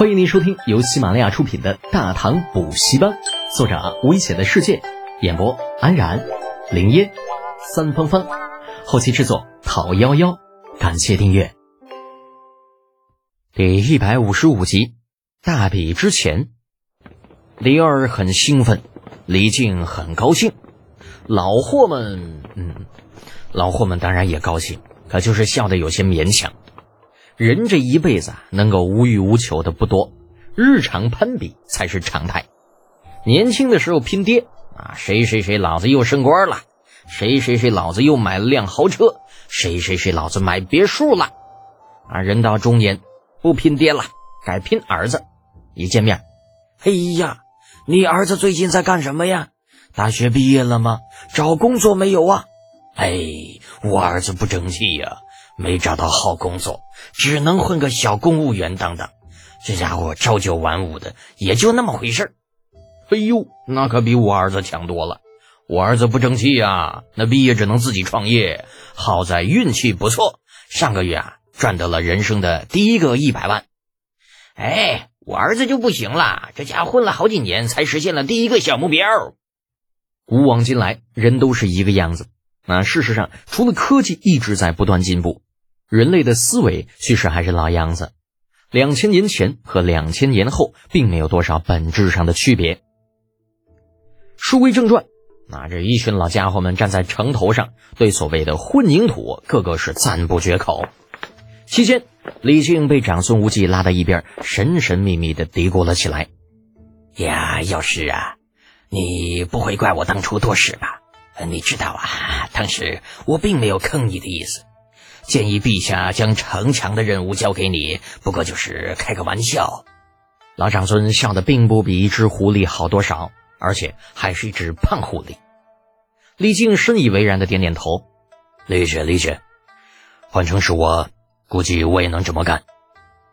欢迎您收听由喜马拉雅出品的《大唐补习班》，作者危险的世界，演播安然、林烟、三芳芳，后期制作讨幺幺，感谢订阅。第一百五十五集，大比之前，李二很兴奋，李靖很高兴，老货们，嗯，老货们当然也高兴，可就是笑得有些勉强。人这一辈子啊，能够无欲无求的不多，日常攀比才是常态。年轻的时候拼爹啊，谁谁谁老子又升官了，谁谁谁老子又买了辆豪车，谁谁谁老子买别墅了。啊，人到中年不拼爹了，改拼儿子。一见面，哎呀，你儿子最近在干什么呀？大学毕业了吗？找工作没有啊？哎，我儿子不争气呀。没找到好工作，只能混个小公务员当当。这家伙朝九晚五的，也就那么回事儿。哎呦，那可比我儿子强多了。我儿子不争气呀，那毕业只能自己创业。好在运气不错，上个月啊赚得了人生的第一个一百万。哎，我儿子就不行了，这家伙混了好几年才实现了第一个小目标。古往今来，人都是一个样子。那事实上，除了科技一直在不断进步。人类的思维其实还是老样子，两千年前和两千年后并没有多少本质上的区别。书归正传，那这一群老家伙们站在城头上，对所谓的混凝土个个是赞不绝口。期间，李靖被长孙无忌拉到一边，神神秘秘的嘀咕了起来：“呀，药师啊，你不会怪我当初多事吧？你知道啊，当时我并没有坑你的意思。”建议陛下将城墙的任务交给你，不过就是开个玩笑。老长孙笑得并不比一只狐狸好多少，而且还是一只胖狐狸。李靖深以为然的点点头，理解理解。换成是我，估计我也能这么干。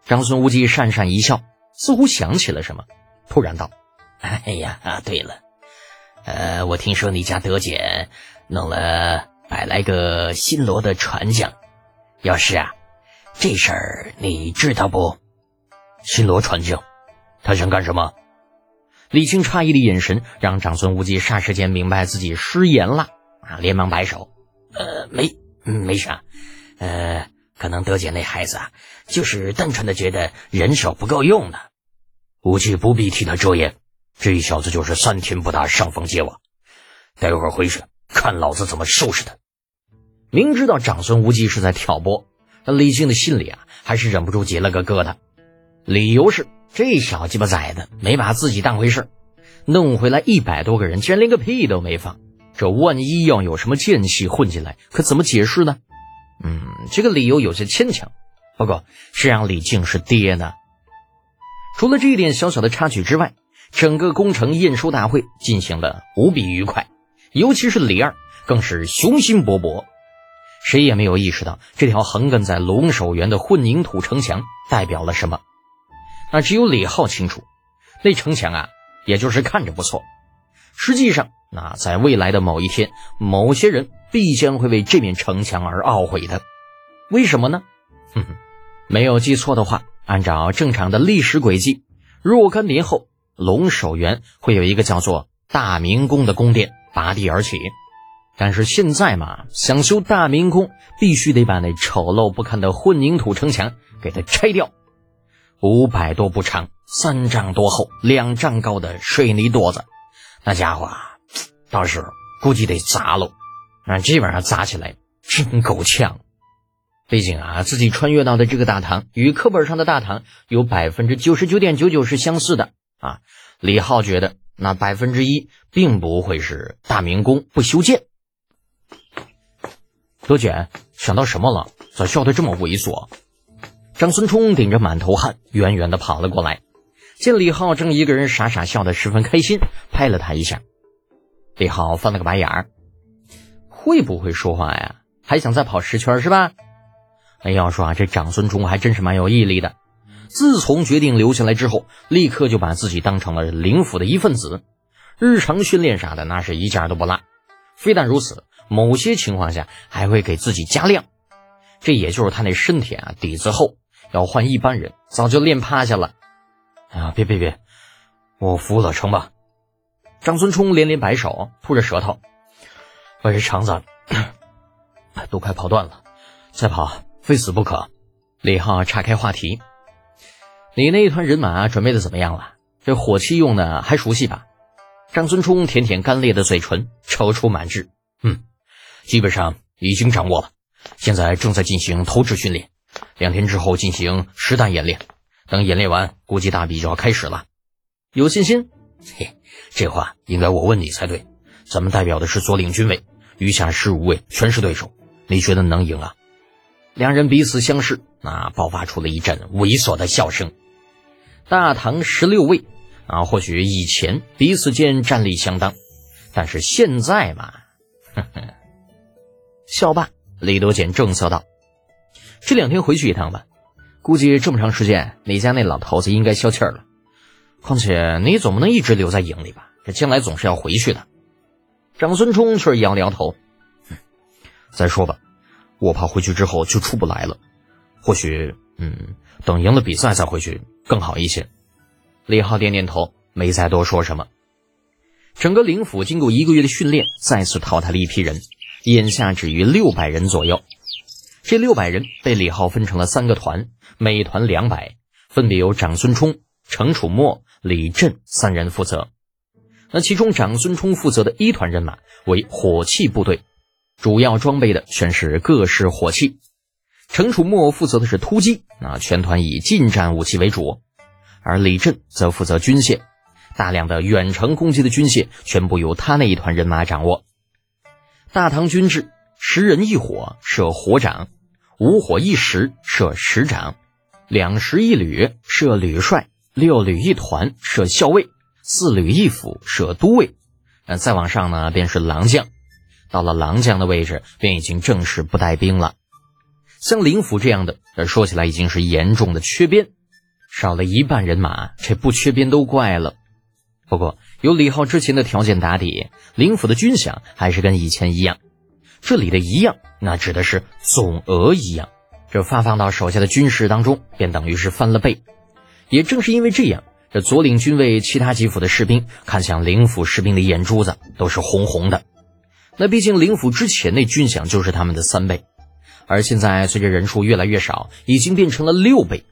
长孙无忌讪讪一笑，似乎想起了什么，突然道：“哎呀，对了，呃，我听说你家德简弄了百来个新罗的船匠。”药师啊，这事儿你知道不？新罗传教，他想干什么？李靖诧异的眼神让长孙无忌霎时间明白自己失言了啊，连忙摆手：“呃，没，没啥，呃，可能德姐那孩子啊，就是单纯的觉得人手不够用呢。无忌不必替他遮掩，这小子就是三天不打上房揭瓦，待会儿回去看老子怎么收拾他。”明知道长孙无忌是在挑拨，但李靖的心里啊，还是忍不住结了个疙瘩。理由是这小鸡巴崽子没把自己当回事弄回来一百多个人，竟然连个屁都没放。这万一要有什么奸细混进来，可怎么解释呢？嗯，这个理由有些牵强。不过谁让李靖是爹呢？除了这一点小小的插曲之外，整个工程验收大会进行的无比愉快，尤其是李二更是雄心勃勃。谁也没有意识到这条横亘在龙首原的混凝土城墙代表了什么，那只有李浩清楚。那城墙啊，也就是看着不错，实际上，那在未来的某一天，某些人必将会为这面城墙而懊悔的。为什么呢？哼哼，没有记错的话，按照正常的历史轨迹，若干年后，龙首原会有一个叫做大明宫的宫殿拔地而起。但是现在嘛，想修大明宫，必须得把那丑陋不堪的混凝土城墙给它拆掉。五百多步长，三丈多厚，两丈高的水泥垛子，那家伙啊，到时候估计得砸喽。啊，这玩意儿砸起来真够呛。毕竟啊，自己穿越到的这个大唐，与课本上的大唐有百分之九十九点九九是相似的啊。李浩觉得，那百分之一并不会是大明宫不修建。德简想到什么了？咋笑得这么猥琐？张孙冲顶着满头汗，远远的跑了过来，见李浩正一个人傻傻笑得十分开心，拍了他一下。李浩翻了个白眼儿，会不会说话呀？还想再跑十圈是吧？哎，要说啊，这长孙冲还真是蛮有毅力的。自从决定留下来之后，立刻就把自己当成了灵府的一份子，日常训练啥的那是一件都不落。非但如此。某些情况下还会给自己加量，这也就是他那身体啊底子厚，要换一般人早就练趴下了。啊，别别别，我服了，成吧？张孙冲连连摆手，吐着舌头，我这肠子 都快跑断了，再跑非死不可。李浩岔开话题：“你那一团人马准备的怎么样了？这火器用的还熟悉吧？”张孙冲舔舔干裂的嘴唇，踌躇满志：“嗯，基本上已经掌握了，现在正在进行投掷训练，两天之后进行实弹演练。等演练完，估计大比就要开始了。有信心？嘿，这话应该我问你才对。咱们代表的是左领军委，余下十五位全是对手，你觉得能赢啊？”两人彼此相视，那，爆发出了一阵猥琐的笑声。大唐十六位，啊，或许以前彼此间战力相当，但是现在嘛，呵呵。笑罢，李德俭正色道：“这两天回去一趟吧，估计这么长时间，你家那老头子应该消气儿了。况且你总不能一直留在营里吧？这将来总是要回去的。”长孙冲却摇了摇头：“再说吧。”我怕回去之后就出不来了，或许，嗯，等赢了比赛再回去更好一些。李浩点点头，没再多说什么。整个灵府经过一个月的训练，再次淘汰了一批人，眼下只余六百人左右。这六百人被李浩分成了三个团，每团两百，分别由长孙冲、程楚墨、李振三人负责。那其中长孙冲负责的一团人马为火器部队。主要装备的全是各式火器，程楚墨负责的是突击，啊，全团以近战武器为主，而李振则负责军械，大量的远程攻击的军械全部由他那一团人马掌握。大唐军制：十人一伙设火长，五火一十设石长，两十一旅设旅帅，六旅一团设校尉，四旅一府设都尉，那再往上呢，便是郎将。到了郎将的位置，便已经正式不带兵了。像灵府这样的，说起来已经是严重的缺编，少了一半人马，这不缺编都怪了。不过有李浩之前的条件打底，灵府的军饷还是跟以前一样。这里的一样，那指的是总额一样。这发放到手下的军士当中，便等于是翻了倍。也正是因为这样，这左领军卫其他几府的士兵看向灵府士兵的眼珠子都是红红的。那毕竟灵府之前那军饷就是他们的三倍，而现在随着人数越来越少，已经变成了六倍，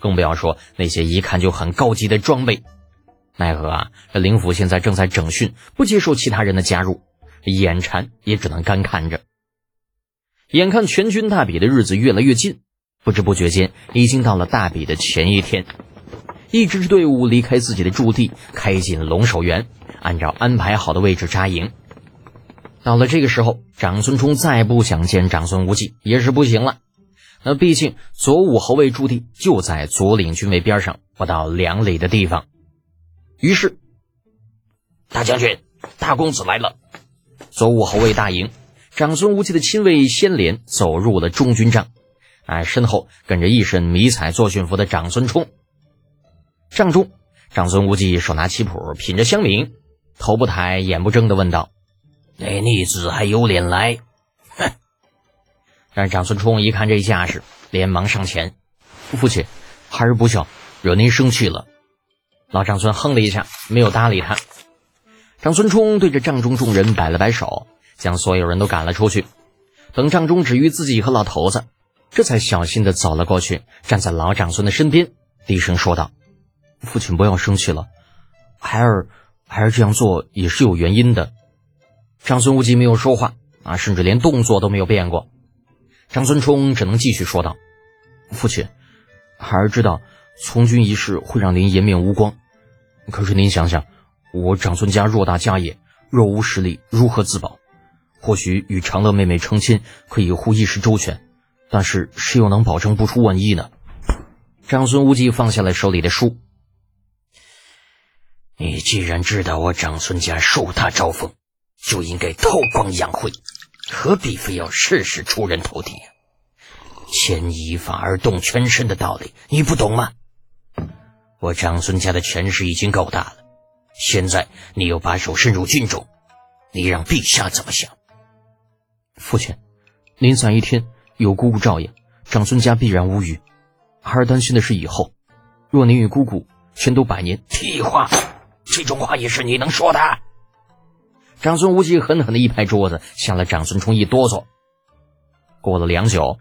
更不要说那些一看就很高级的装备。奈何啊，这灵府现在正在整训，不接受其他人的加入，眼馋也只能干看着。眼看全军大比的日子越来越近，不知不觉间已经到了大比的前一天，一支支队伍离开自己的驻地，开进龙首原，按照安排好的位置扎营。到了这个时候，长孙冲再不想见长孙无忌也是不行了。那毕竟左武侯卫驻地就在左领军卫边上不到两里的地方。于是，大将军、大公子来了。左武侯卫大营，长孙无忌的亲卫先连走入了中军帐，哎，身后跟着一身迷彩作训服的长孙冲。帐中，长孙无忌手拿棋谱，品着香茗，头不抬，眼不睁的问道。那逆子还有脸来？哼！让长孙冲一看这架势，连忙上前：“父亲，孩儿不孝，惹您生气了。”老长孙哼了一下，没有搭理他。长孙冲对着帐中众人摆了摆手，将所有人都赶了出去。等帐中只余自己和老头子，这才小心的走了过去，站在老长孙的身边，低声说道：“父亲不要生气了，孩儿，孩儿这样做也是有原因的。”长孙无忌没有说话啊，甚至连动作都没有变过。长孙冲只能继续说道：“父亲，孩儿知道从军一事会让您颜面无光，可是您想想，我长孙家偌大家业，若无实力，如何自保？或许与长乐妹妹成亲可以护一时周全，但是谁又能保证不出万一呢？”长孙无忌放下了手里的书：“你既然知道我长孙家树大招风。”就应该韬光养晦，何必非要事事出人头地？牵一发而动全身的道理，你不懂吗？我长孙家的权势已经够大了，现在你又把手伸入军中，你让陛下怎么想？父亲，您在一天有姑姑照应，长孙家必然无虞。孩儿担心的是以后，若您与姑姑全都百年。屁话，这种话也是你能说的？长孙无忌狠狠的一拍桌子，吓了长孙冲一哆嗦。过了良久，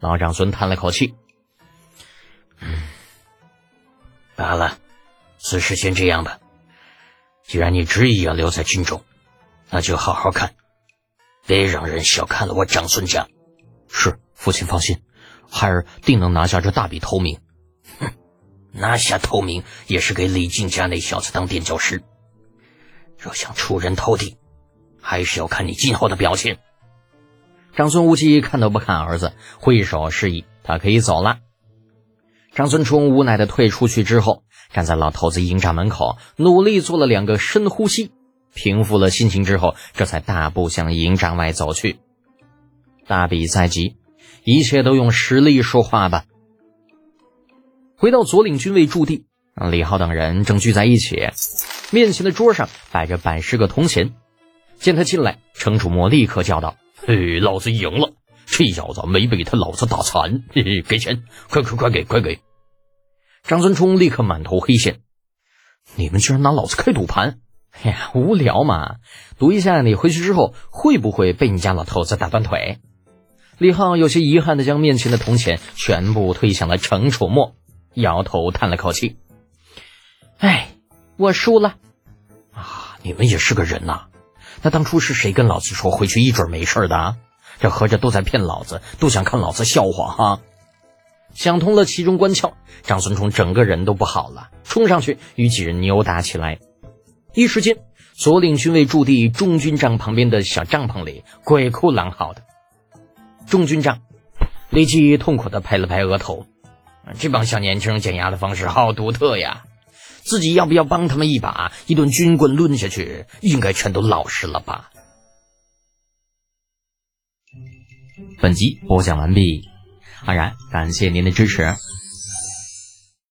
老长孙叹了口气：“嗯，罢了，此事先这样吧。既然你执意要留在军中，那就好好看，别让人小看了我长孙家。”是，父亲放心，孩儿定能拿下这大笔头名。哼，拿下头名也是给李靖家那小子当垫脚石。若想出人头地，还是要看你今后的表现。长孙无忌看都不看儿子，挥手示意他可以走了。长孙冲无奈的退出去之后，站在老头子营帐门口，努力做了两个深呼吸，平复了心情之后，这才大步向营帐外走去。大比在即，一切都用实力说话吧。回到左领军卫驻地，李浩等人正聚在一起，面前的桌上摆着百十个铜钱。见他进来，程楚墨立刻叫道：“嘿，老子赢了！这小子没被他老子打残，嘿嘿，给钱，快快快给，快给！”张孙冲立刻满头黑线：“你们居然拿老子开赌盘！哎呀，无聊嘛！赌一下，你回去之后会不会被你家老头子打断腿？”李浩有些遗憾的将面前的铜钱全部推向了程楚墨，摇头叹了口气：“哎，我输了。啊，你们也是个人呐！”那当初是谁跟老子说回去一准没事的？这合着都在骗老子，都想看老子笑话哈！想通了其中关窍，张孙冲整个人都不好了，冲上去与几人扭打起来。一时间，左领军卫驻地中军帐旁边的小帐篷里鬼哭狼嚎的。中军帐，李记痛苦地拍了拍额头，这帮小年轻减压的方式好独特呀！自己要不要帮他们一把？一顿军棍抡下去，应该全都老实了吧？本集播讲完毕，安然感谢您的支持。